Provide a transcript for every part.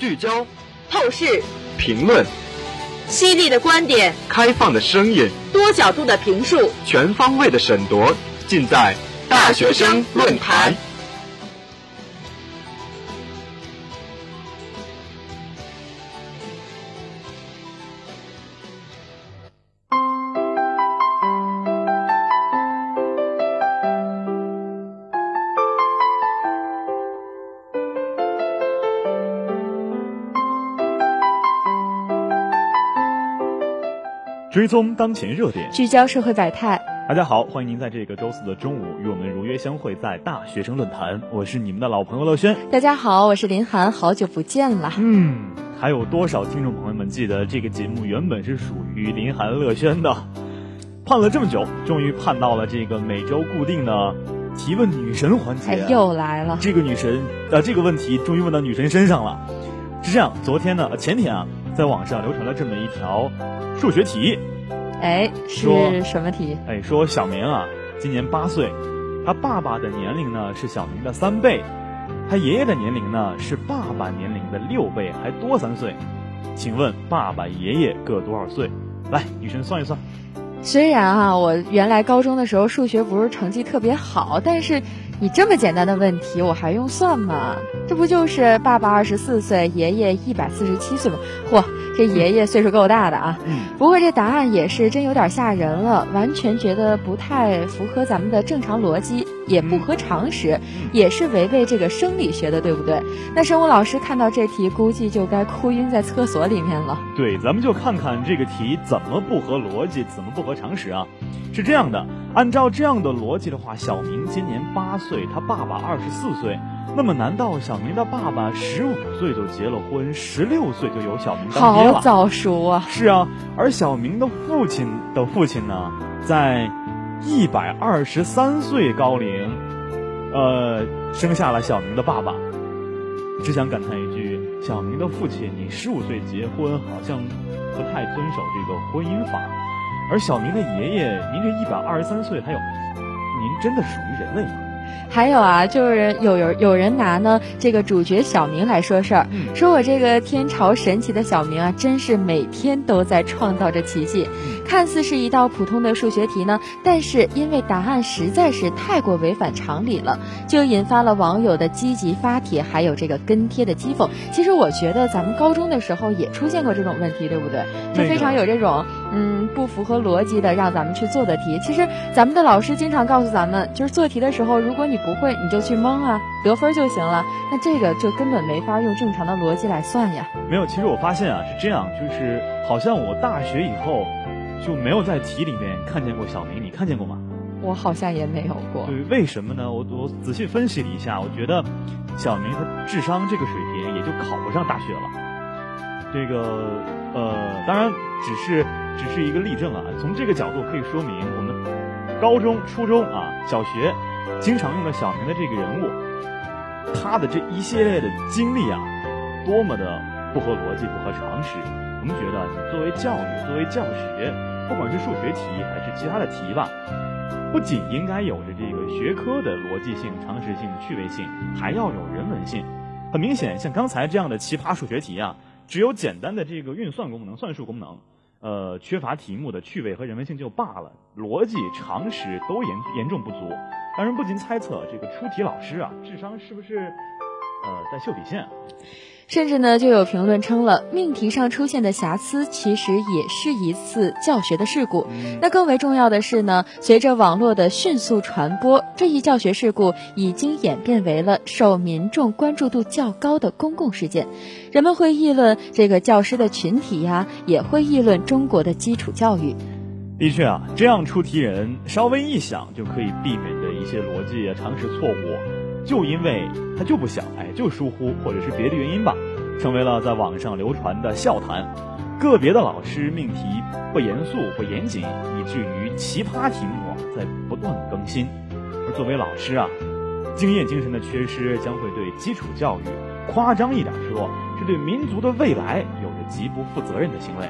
聚焦、透视、评论、犀利的观点、开放的声音、多角度的评述、全方位的审夺，尽在大学生论坛。追踪当前热点，聚焦社会百态。大家好，欢迎您在这个周四的中午与我们如约相会在大学生论坛。我是你们的老朋友乐轩。大家好，我是林涵，好久不见了。嗯，还有多少听众朋友们记得这个节目原本是属于林涵、乐轩的？盼了这么久，终于盼到了这个每周固定的提问女神环节，又来了。这个女神，呃，这个问题终于问到女神身上了。是这样，昨天呢，前天啊，在网上流传了这么一条。数学题，哎，是什么题？哎，说小明啊，今年八岁，他爸爸的年龄呢是小明的三倍，他爷爷的年龄呢是爸爸年龄的六倍，还多三岁。请问爸爸、爷爷各多少岁？来，女生算一算。虽然啊，我原来高中的时候数学不是成绩特别好，但是你这么简单的问题，我还用算吗？这不就是爸爸二十四岁，爷爷一百四十七岁吗？嚯！这爷爷岁数够大的啊，不过这答案也是真有点吓人了，完全觉得不太符合咱们的正常逻辑，也不合常识，也是违背这个生理学的，对不对？那生物老师看到这题，估计就该哭晕在厕所里面了。对，咱们就看看这个题怎么不合逻辑，怎么不合常识啊？是这样的，按照这样的逻辑的话，小明今年八岁，他爸爸二十四岁。那么，难道小明的爸爸十五岁就结了婚，十六岁就有小明当爹了？好早熟啊！是啊，而小明的父亲的父亲呢，在一百二十三岁高龄，呃，生下了小明的爸爸。只想感叹一句：小明的父亲，你十五岁结婚，好像不太遵守这个婚姻法。而小明的爷爷，您这一百二十三岁，还有，您真的属于人类吗？还有啊，就是有有有人拿呢这个主角小明来说事儿，说我这个天朝神奇的小明啊，真是每天都在创造着奇迹。看似是一道普通的数学题呢，但是因为答案实在是太过违反常理了，就引发了网友的积极发帖，还有这个跟帖的讥讽。其实我觉得咱们高中的时候也出现过这种问题，对不对？就非常有这种。嗯，不符合逻辑的让咱们去做的题。其实咱们的老师经常告诉咱们，就是做题的时候，如果你不会，你就去蒙啊，得分就行了。那这个就根本没法用正常的逻辑来算呀。没有，其实我发现啊是这样，就是好像我大学以后就没有在题里面看见过小明，你看见过吗？我好像也没有过。对，为什么呢？我我仔细分析了一下，我觉得小明他智商这个水平也就考不上大学了。这个呃，当然只是只是一个例证啊。从这个角度可以说明，我们高中、初中啊、小学经常用的小明的这个人物，他的这一系列的经历啊，多么的不合逻辑、不合常识。我们觉得，你作为教育、作为教学，不管是数学题还是其他的题吧。不仅应该有着这个学科的逻辑性、常识性、趣味性，还要有人文性。很明显，像刚才这样的奇葩数学题啊，只有简单的这个运算功能、算术功能，呃，缺乏题目的趣味和人文性就罢了，逻辑、常识都严严重不足，让人不禁猜测这个出题老师啊，智商是不是呃在秀底线？甚至呢，就有评论称了，命题上出现的瑕疵，其实也是一次教学的事故。那更为重要的是呢，随着网络的迅速传播，这一教学事故已经演变为了受民众关注度较高的公共事件。人们会议论这个教师的群体呀，也会议论中国的基础教育。的确啊，这样出题人稍微一想就可以避免的一些逻辑啊、常识错误。就因为他就不想，哎，就疏忽或者是别的原因吧，成为了在网上流传的笑谈。个别的老师命题不严肃不严谨，以至于奇葩题目在不断更新。而作为老师啊，经验精神的缺失将会对基础教育，夸张一点说，是对民族的未来有着极不负责任的行为。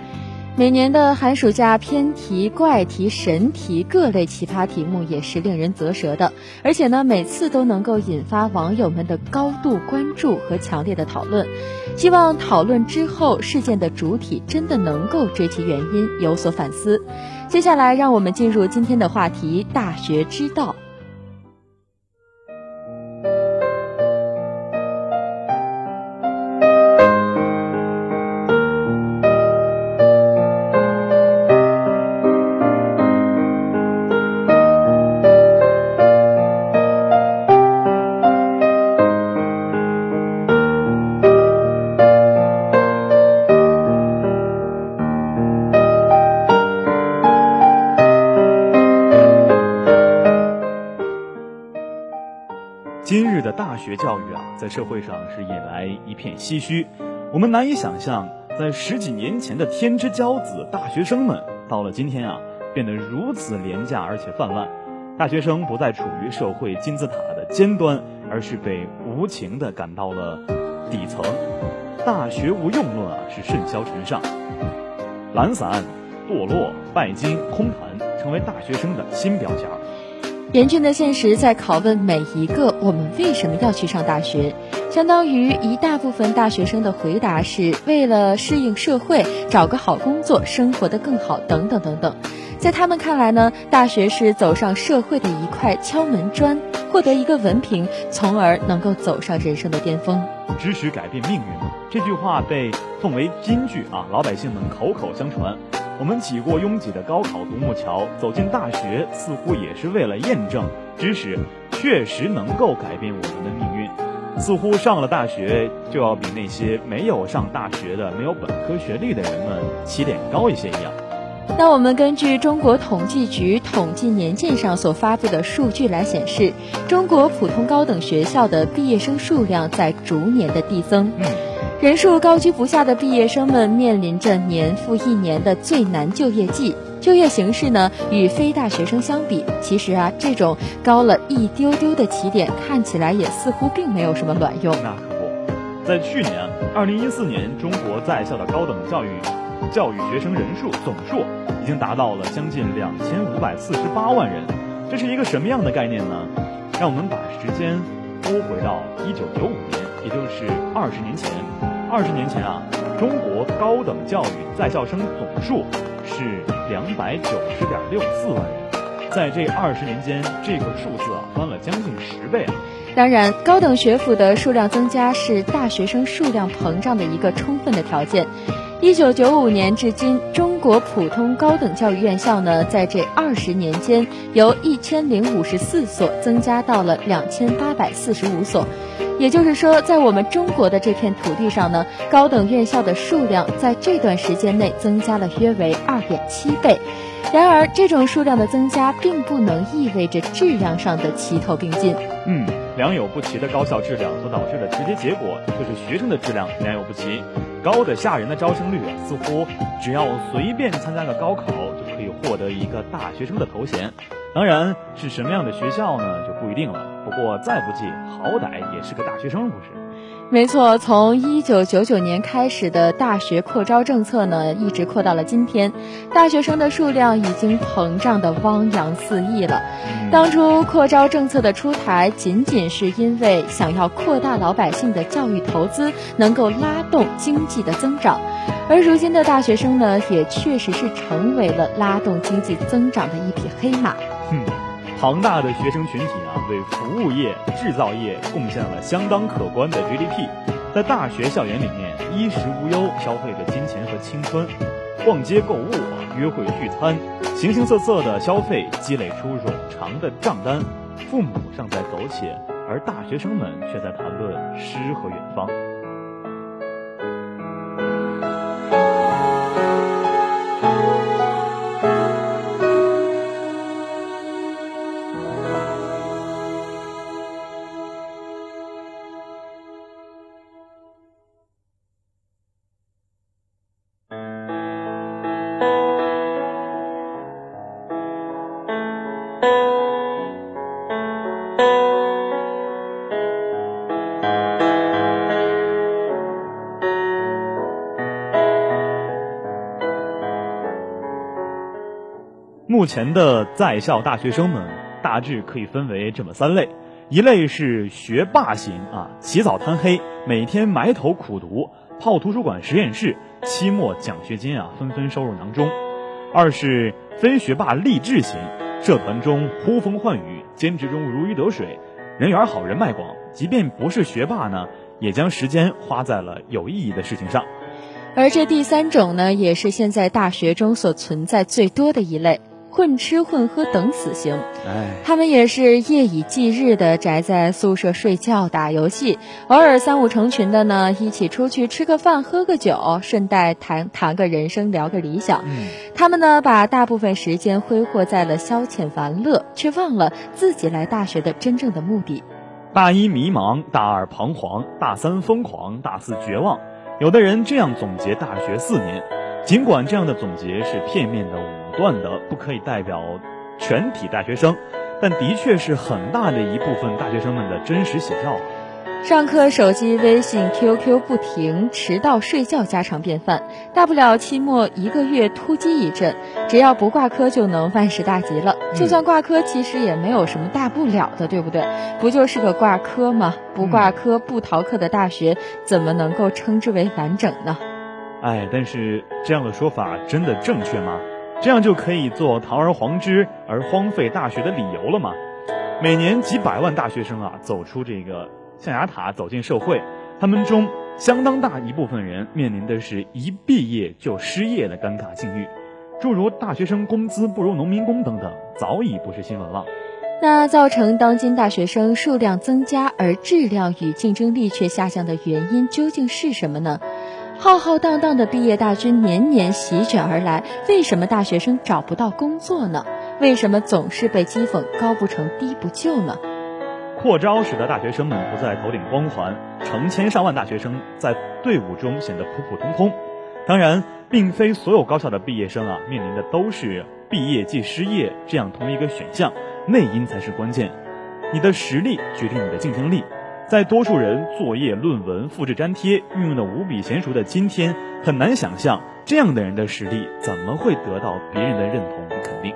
每年的寒暑假偏题、怪题、神题各类奇葩题目也是令人啧舌的，而且呢，每次都能够引发网友们的高度关注和强烈的讨论。希望讨论之后，事件的主体真的能够追其原因，有所反思。接下来，让我们进入今天的话题：大学之道。大学教育啊，在社会上是引来一片唏嘘。我们难以想象，在十几年前的天之骄子大学生们，到了今天啊，变得如此廉价而且泛滥。大学生不再处于社会金字塔的尖端，而是被无情地赶到了底层。大学无用论啊，是甚嚣尘上。懒散、堕落、拜金、空谈，成为大学生的新标签。严峻的现实在拷问每一个我们为什么要去上大学？相当于一大部分大学生的回答是为了适应社会，找个好工作，生活的更好，等等等等。在他们看来呢，大学是走上社会的一块敲门砖，获得一个文凭，从而能够走上人生的巅峰。知识改变命运，这句话被奉为金句啊，老百姓们口口相传。我们挤过拥挤的高考独木桥，走进大学，似乎也是为了验证知识确实能够改变我们的命运。似乎上了大学就要比那些没有上大学的、没有本科学历的人们起点高一些一样。那我们根据中国统计局统计年鉴上所发布的数据来显示，中国普通高等学校的毕业生数量在逐年的递增。人数高居不下的毕业生们面临着年复一年的最难就业季。就业形势呢，与非大学生相比，其实啊，这种高了一丢丢的起点，看起来也似乎并没有什么卵用。那可不，在去年，二零一四年，中国在校的高等教育教育学生人数总数已经达到了将近两千五百四十八万人。这是一个什么样的概念呢？让我们把时间拨回到一九九五年，也就是二十年前。二十年前啊，中国高等教育在校生总数是两百九十点六四万人，在这二十年间，这个数字啊翻了将近十倍啊。当然，高等学府的数量增加是大学生数量膨胀的一个充分的条件。一九九五年至今，中国普通高等教育院校呢，在这二十年间，由一千零五十四所增加到了两千八百四十五所。也就是说，在我们中国的这片土地上呢，高等院校的数量在这段时间内增加了约为二点七倍。然而，这种数量的增加并不能意味着质量上的齐头并进。嗯，良莠不齐的高校质量所导致的直接结果，就是学生的质量良莠不齐，高的吓人的招生率，似乎只要随便参加个高考就可以获得一个大学生的头衔。当然是什么样的学校呢，就不一定了。不过再不济，好歹也是个大学生，不是？没错，从一九九九年开始的大学扩招政策呢，一直扩到了今天，大学生的数量已经膨胀的汪洋四溢了。当初扩招政策的出台，仅仅是因为想要扩大老百姓的教育投资，能够拉动经济的增长。而如今的大学生呢，也确实是成为了拉动经济增长的一匹黑马。嗯，庞大的学生群体啊，为服务业、制造业贡献了相当可观的 GDP。在大学校园里面，衣食无忧，消费着金钱和青春，逛街购物、约会聚餐，形形色色的消费积累出冗长的账单。父母尚在苟且，而大学生们却在谈论诗和远方。目前的在校大学生们大致可以分为这么三类：一类是学霸型啊，起早贪黑，每天埋头苦读，泡图书馆、实验室，期末奖学金啊纷纷收入囊中；二是非学霸励志型，社团中呼风唤雨，兼职中如鱼得水，人缘好，人脉广，即便不是学霸呢，也将时间花在了有意义的事情上。而这第三种呢，也是现在大学中所存在最多的一类。混吃混喝等死型，他们也是夜以继日的宅在宿舍睡觉打游戏，偶尔三五成群的呢一起出去吃个饭喝个酒，顺带谈谈个人生聊个理想。他们呢把大部分时间挥霍在了消遣玩乐，却忘了自己来大学的真正的目的。大一迷茫，大二彷徨，大三疯狂，大四绝望。有的人这样总结大学四年，尽管这样的总结是片面的。断的不可以代表全体大学生，但的确是很大的一部分大学生们的真实写照。上课手机、微信、QQ 不停，迟到、睡觉家常便饭。大不了期末一个月突击一阵，只要不挂科就能万事大吉了。就算挂科，其实也没有什么大不了的，对不对？不就是个挂科吗？不挂科、不逃课的大学，怎么能够称之为完整呢？哎，但是这样的说法真的正确吗？这样就可以做堂而皇之而荒废大学的理由了吗？每年几百万大学生啊走出这个象牙塔走进社会，他们中相当大一部分人面临的是一毕业就失业的尴尬境遇，诸如大学生工资不如农民工等等，早已不是新闻了。那造成当今大学生数量增加而质量与竞争力却下降的原因究竟是什么呢？浩浩荡荡的毕业大军年年席卷而来，为什么大学生找不到工作呢？为什么总是被讥讽高不成低不就呢？扩招使得大学生们不再头顶光环，成千上万大学生在队伍中显得普普通通。当然，并非所有高校的毕业生啊面临的都是毕业即失业这样同一个选项，内因才是关键。你的实力决定你的竞争力。在多数人作业、论文复制粘贴运用的无比娴熟的今天，很难想象这样的人的实力怎么会得到别人的认同与肯定。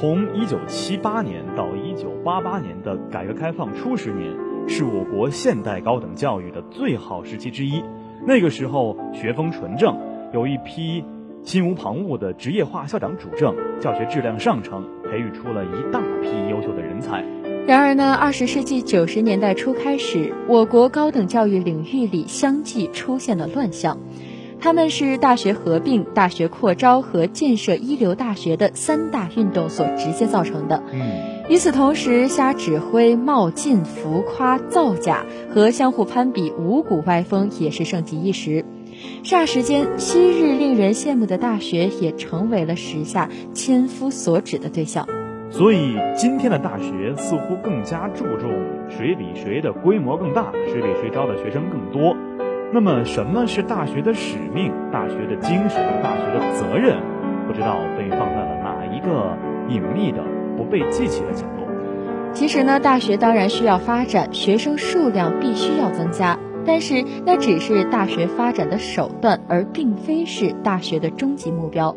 从一九七八年到一九八八年的改革开放初十年，是我国现代高等教育的最好时期之一。那个时候学风纯正，有一批心无旁骛的职业化校长主政，教学质量上乘，培育出了一大批优秀的人才。然而呢，二十世纪九十年代初开始，我国高等教育领域里相继出现了乱象。他们是大学合并、大学扩招和建设一流大学的三大运动所直接造成的。嗯，与此同时，瞎指挥、冒进、浮夸、造假和相互攀比、五股歪风也是盛极一时。霎时间，昔日令人羡慕的大学也成为了时下千夫所指的对象。所以，今天的大学似乎更加注重谁比谁的规模更大，谁比谁招的学生更多。那么，什么是大学的使命、大学的精神、大学的责任？不知道被放在了哪一个隐秘的、不被记起的角落。其实呢，大学当然需要发展，学生数量必须要增加，但是那只是大学发展的手段，而并非是大学的终极目标。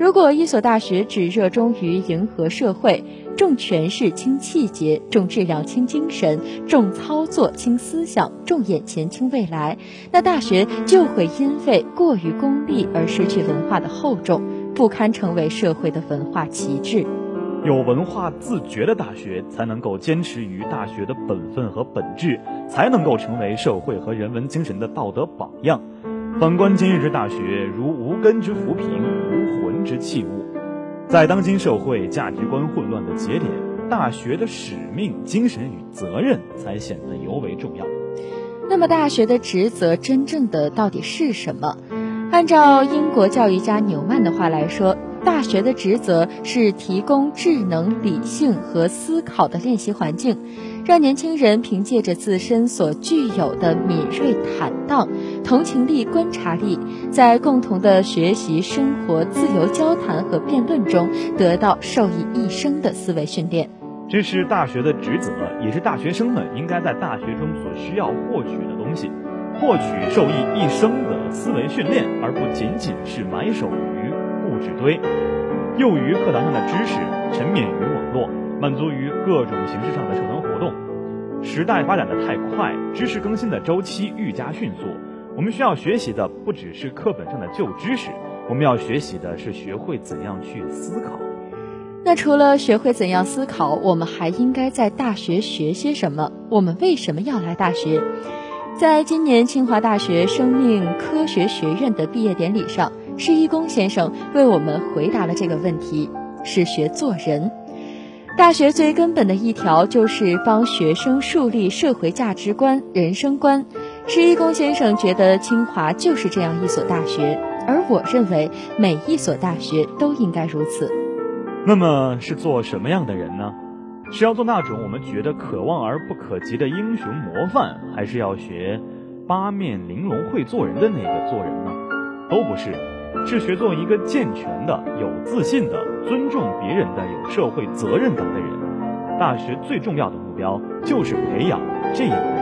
如果一所大学只热衷于迎合社会，重权势轻气节，重质量轻精神，重操作轻思想，重眼前轻未来，那大学就会因为过于功利而失去文化的厚重，不堪成为社会的文化旗帜。有文化自觉的大学，才能够坚持于大学的本分和本质，才能够成为社会和人文精神的道德榜样。反观今日之大学，如无根之浮萍，无魂之器物。在当今社会价值观混乱的节点，大学的使命、精神与责任才显得尤为重要。那么，大学的职责真正的到底是什么？按照英国教育家纽曼的话来说，大学的职责是提供智能、理性和思考的练习环境。让年轻人凭借着自身所具有的敏锐、坦荡、同情力、观察力，在共同的学习、生活、自由交谈和辩论中，得到受益一生的思维训练。这是大学的职责，也是大学生们应该在大学中所需要获取的东西，获取受益一生的思维训练，而不仅仅是埋首于物质堆，囿于课堂上的知识，沉湎于网络，满足于各种形式上的社团活动。时代发展的太快，知识更新的周期愈加迅速。我们需要学习的不只是课本上的旧知识，我们要学习的是学会怎样去思考。那除了学会怎样思考，我们还应该在大学学些什么？我们为什么要来大学？在今年清华大学生命科学学院的毕业典礼上，施一公先生为我们回答了这个问题：是学做人。大学最根本的一条就是帮学生树立社会价值观、人生观。施一公先生觉得清华就是这样一所大学，而我认为每一所大学都应该如此。那么是做什么样的人呢？是要做那种我们觉得可望而不可及的英雄模范，还是要学八面玲珑会做人的那个做人呢？都不是。是学做一个健全的、有自信的、尊重别人的、有社会责任感的人。大学最重要的目标就是培养这样的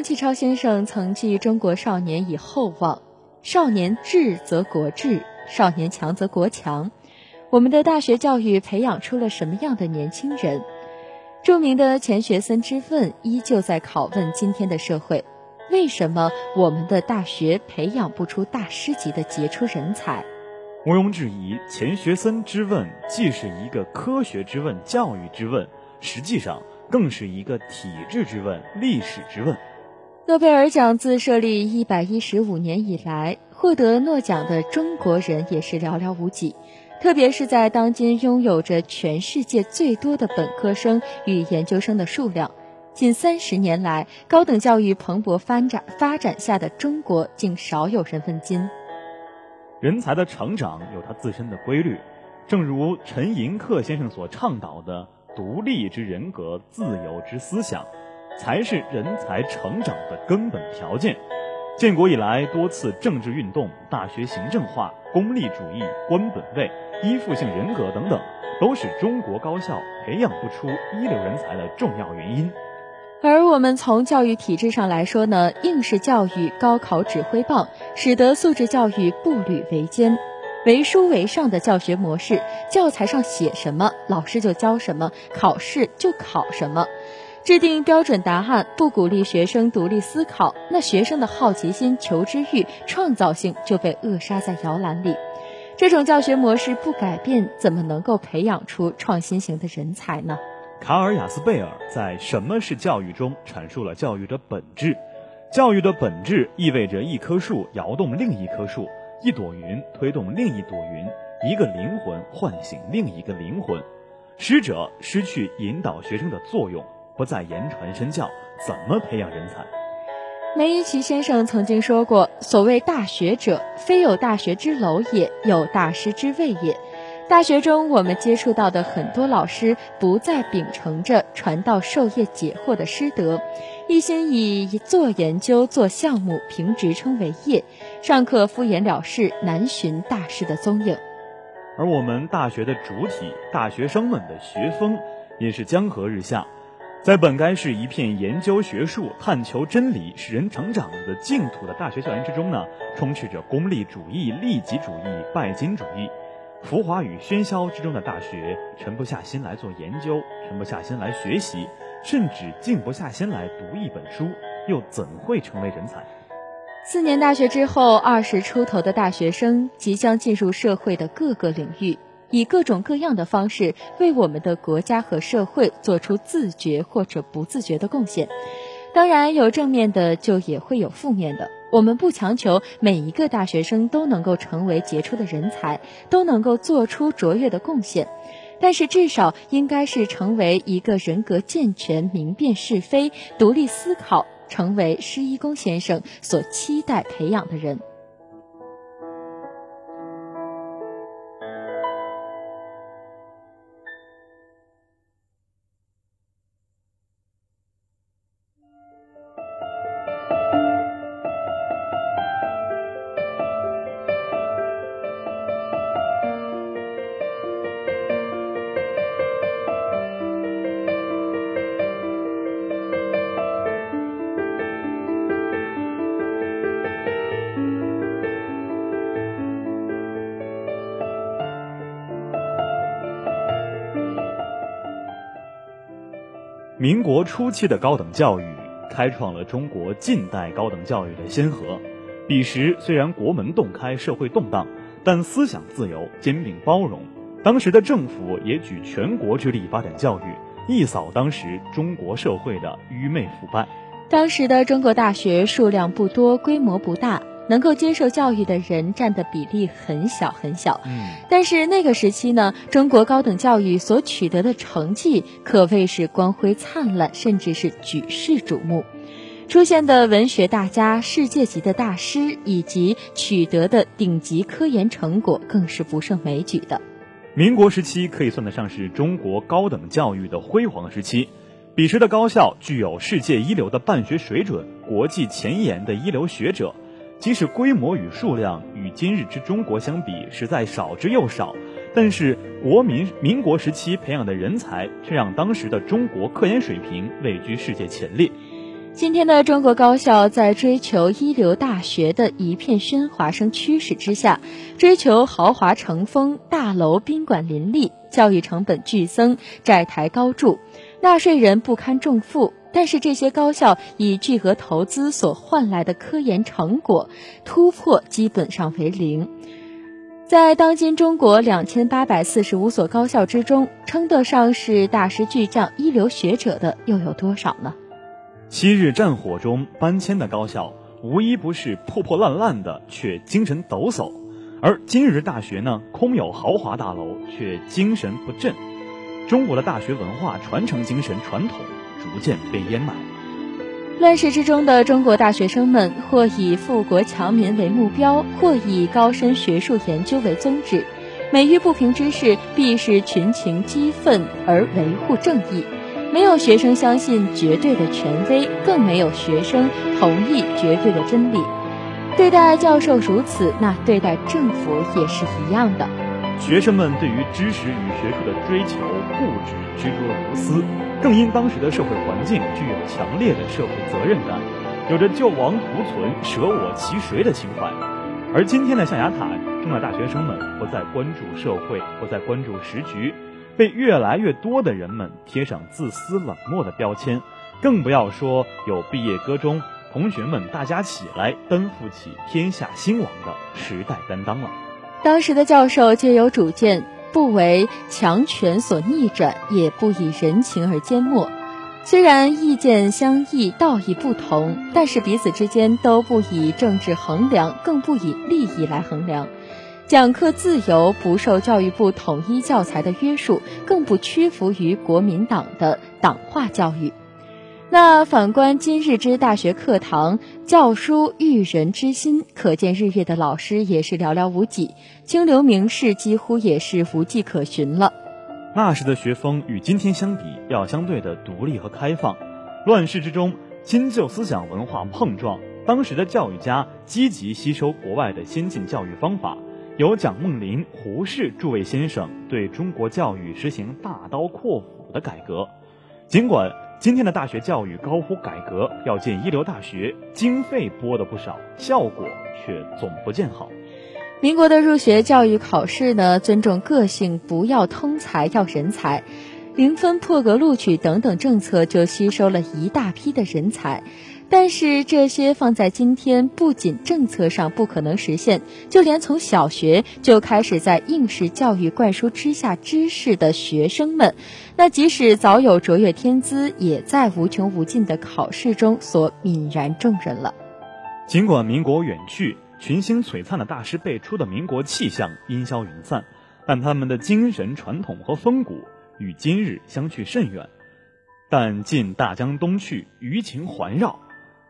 梁启超先生曾记中国少年以厚望：“少年智则国智，少年强则国强。”我们的大学教育培养出了什么样的年轻人？著名的钱学森之问依旧在拷问今天的社会：为什么我们的大学培养不出大师级的杰出人才？毋庸置疑，钱学森之问既是一个科学之问、教育之问，实际上更是一个体制之问、历史之问。诺贝尔奖自设立一百一十五年以来，获得诺奖的中国人也是寥寥无几。特别是在当今拥有着全世界最多的本科生与研究生的数量，近三十年来高等教育蓬勃发展发展下的中国，竟少有人问津。人才的成长有它自身的规律，正如陈寅恪先生所倡导的“独立之人格，自由之思想”，才是人才成长的根本条件。建国以来，多次政治运动、大学行政化、功利主义、官本位。依附性人格等等，都是中国高校培养不出一流人才的重要原因。而我们从教育体制上来说呢，应试教育、高考指挥棒，使得素质教育步履维艰，为书为上的教学模式，教材上写什么，老师就教什么，考试就考什么，制定标准答案，不鼓励学生独立思考，那学生的好奇心、求知欲、创造性就被扼杀在摇篮里。这种教学模式不改变，怎么能够培养出创新型的人才呢？卡尔雅斯贝尔在《什么是教育》中阐述了教育的本质。教育的本质意味着一棵树摇动另一棵树，一朵云推动另一朵云，一个灵魂唤醒另一个灵魂。师者失去引导学生的作用，不再言传身教，怎么培养人才？梅贻琦先生曾经说过：“所谓大学者，非有大学之楼也，有大师之位也。大学中，我们接触到的很多老师，不再秉承着传道授业解惑的师德，一心以做研究、做项目、评职称为业，上课敷衍了事，难寻大师的踪影。而我们大学的主体，大学生们的学风，也是江河日下。”在本该是一片研究学术、探求真理、使人成长的净土的大学校园之中呢，充斥着功利主义、利己主义、拜金主义，浮华与喧嚣之中的大学，沉不下心来做研究，沉不下心来学习，甚至静不下心来读一本书，又怎会成为人才？四年大学之后，二十出头的大学生即将进入社会的各个领域。以各种各样的方式为我们的国家和社会做出自觉或者不自觉的贡献，当然有正面的，就也会有负面的。我们不强求每一个大学生都能够成为杰出的人才，都能够做出卓越的贡献，但是至少应该是成为一个人格健全、明辨是非、独立思考，成为施一公先生所期待培养的人。民国初期的高等教育开创了中国近代高等教育的先河。彼时虽然国门洞开，社会动荡，但思想自由，兼并包容。当时的政府也举全国之力发展教育，一扫当时中国社会的愚昧腐败。当时的中国大学数量不多，规模不大。能够接受教育的人占的比例很小很小，嗯，但是那个时期呢，中国高等教育所取得的成绩可谓是光辉灿烂，甚至是举世瞩目。出现的文学大家、世界级的大师，以及取得的顶级科研成果，更是不胜枚举的。民国时期可以算得上是中国高等教育的辉煌时期，彼时的高校具有世界一流的办学水准，国际前沿的一流学者。即使规模与数量与今日之中国相比，实在少之又少，但是国民民国时期培养的人才，却让当时的中国科研水平位居世界前列。今天的中国高校在追求一流大学的一片喧哗声驱使之下，追求豪华成风、大楼宾馆林立，教育成本剧增、债台高筑，纳税人不堪重负。但是这些高校以巨额投资所换来的科研成果突破基本上为零。在当今中国两千八百四十五所高校之中，称得上是大师巨匠、一流学者的又有多少呢？昔日战火中搬迁的高校，无一不是破破烂烂的，却精神抖擞；而今日大学呢，空有豪华大楼，却精神不振。中国的大学文化传承精神传统逐渐被淹埋。乱世之中的中国大学生们，或以富国强民为目标，或以高深学术研究为宗旨，每遇不平之事，必是群情激愤而维护正义。没有学生相信绝对的权威，更没有学生同意绝对的真理。对待教授如此，那对待政府也是一样的。学生们对于知识与学术的追求固执执着如斯，更因当时的社会环境具有强烈的社会责任感，有着救亡图存、舍我其谁的情怀。而今天的象牙塔中的大学生们不再关注社会，不再关注时局。被越来越多的人们贴上自私冷漠的标签，更不要说有毕业歌中同学们大家起来担负起天下兴亡的时代担当了。当时的教授皆有主见，不为强权所逆转，也不以人情而缄默。虽然意见相异，道义不同，但是彼此之间都不以政治衡量，更不以利益来衡量。讲课自由，不受教育部统一教材的约束，更不屈服于国民党的党化教育。那反观今日之大学课堂，教书育人之心，可见日月的老师也是寥寥无几，清流名士几乎也是无迹可寻了。那时的学风与今天相比，要相对的独立和开放。乱世之中，新旧思想文化碰撞，当时的教育家积极吸收国外的先进教育方法。由蒋梦麟、胡适诸位先生对中国教育实行大刀阔斧的改革。尽管今天的大学教育高呼改革，要进一流大学，经费拨的不少，效果却总不见好。民国的入学教育考试呢，尊重个性，不要通才，要人才，零分破格录取等等政策，就吸收了一大批的人才。但是这些放在今天，不仅政策上不可能实现，就连从小学就开始在应试教育灌输之下知识的学生们，那即使早有卓越天资，也在无穷无尽的考试中所泯然众人了。尽管民国远去，群星璀璨的大师辈出的民国气象烟消云散，但他们的精神传统和风骨与今日相去甚远。但尽大江东去，余情环绕。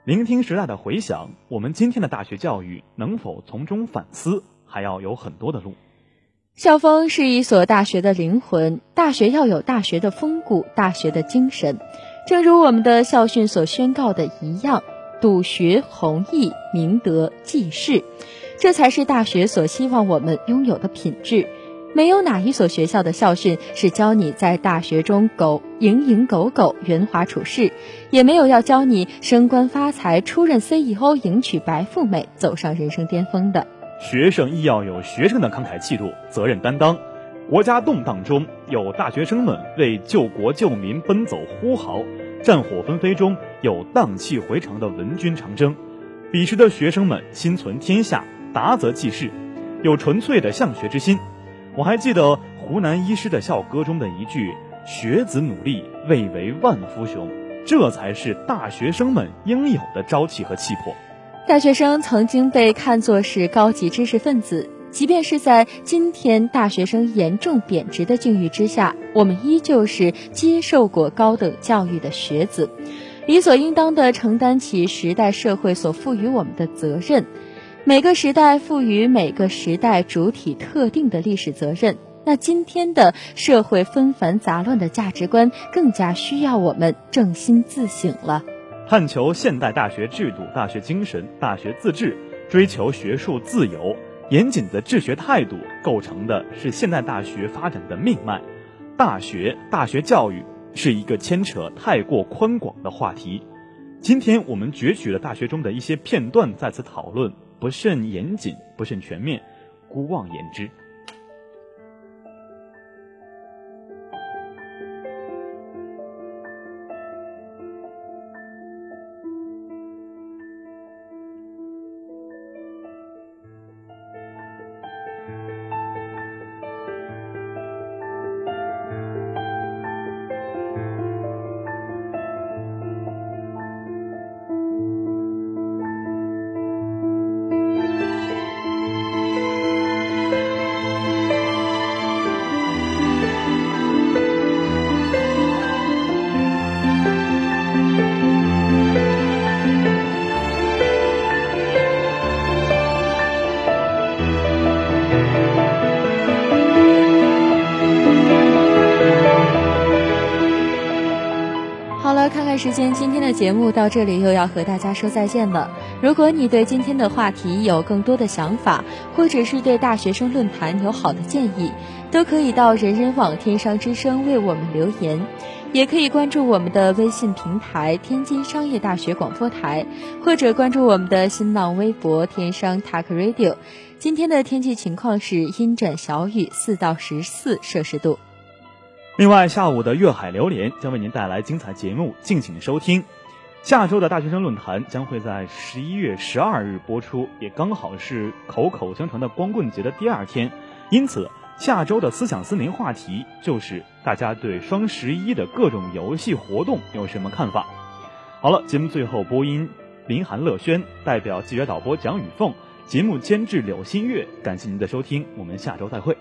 聆听时代的回响，我们今天的大学教育能否从中反思，还要有很多的路。校风是一所大学的灵魂，大学要有大学的风骨，大学的精神。正如我们的校训所宣告的一样：“笃学弘毅，明德济世。”这才是大学所希望我们拥有的品质。没有哪一所学校的校训是教你在大学中苟蝇营狗苟、圆滑处事，也没有要教你升官发财、出任 CEO、迎娶白富美、走上人生巅峰的。学生亦要有学生的慷慨气度、责任担当。国家动荡中有大学生们为救国救民奔走呼号，战火纷飞中有荡气回肠的文军长征。彼时的学生们心存天下，达则济世，有纯粹的向学之心。我还记得湖南医师的校歌中的一句：“学子努力，未为万夫雄。”这才是大学生们应有的朝气和气魄。大学生曾经被看作是高级知识分子，即便是在今天大学生严重贬值的境遇之下，我们依旧是接受过高等教育的学子，理所应当的承担起时代社会所赋予我们的责任。每个时代赋予每个时代主体特定的历史责任，那今天的社会纷繁杂乱的价值观，更加需要我们正心自省了。探求现代大学制度、大学精神、大学自治，追求学术自由，严谨的治学态度，构成的是现代大学发展的命脉。大学、大学教育是一个牵扯太过宽广的话题。今天我们攫取了大学中的一些片段，在此讨论，不甚严谨，不甚全面，姑妄言之。节目到这里又要和大家说再见了。如果你对今天的话题有更多的想法，或者是对大学生论坛有好的建议，都可以到人人网天商之声为我们留言，也可以关注我们的微信平台天津商业大学广播台，或者关注我们的新浪微博天商 Talk Radio。今天的天气情况是阴转小雨，四到十四摄氏度。另外，下午的粤海榴莲将为您带来精彩节目，敬请收听。下周的大学生论坛将会在十一月十二日播出，也刚好是口口相传的光棍节的第二天，因此下周的思想森林话题就是大家对双十一的各种游戏活动有什么看法。好了，节目最后播音林寒乐轩代表记者导播蒋雨凤，节目监制柳新月，感谢您的收听，我们下周再会。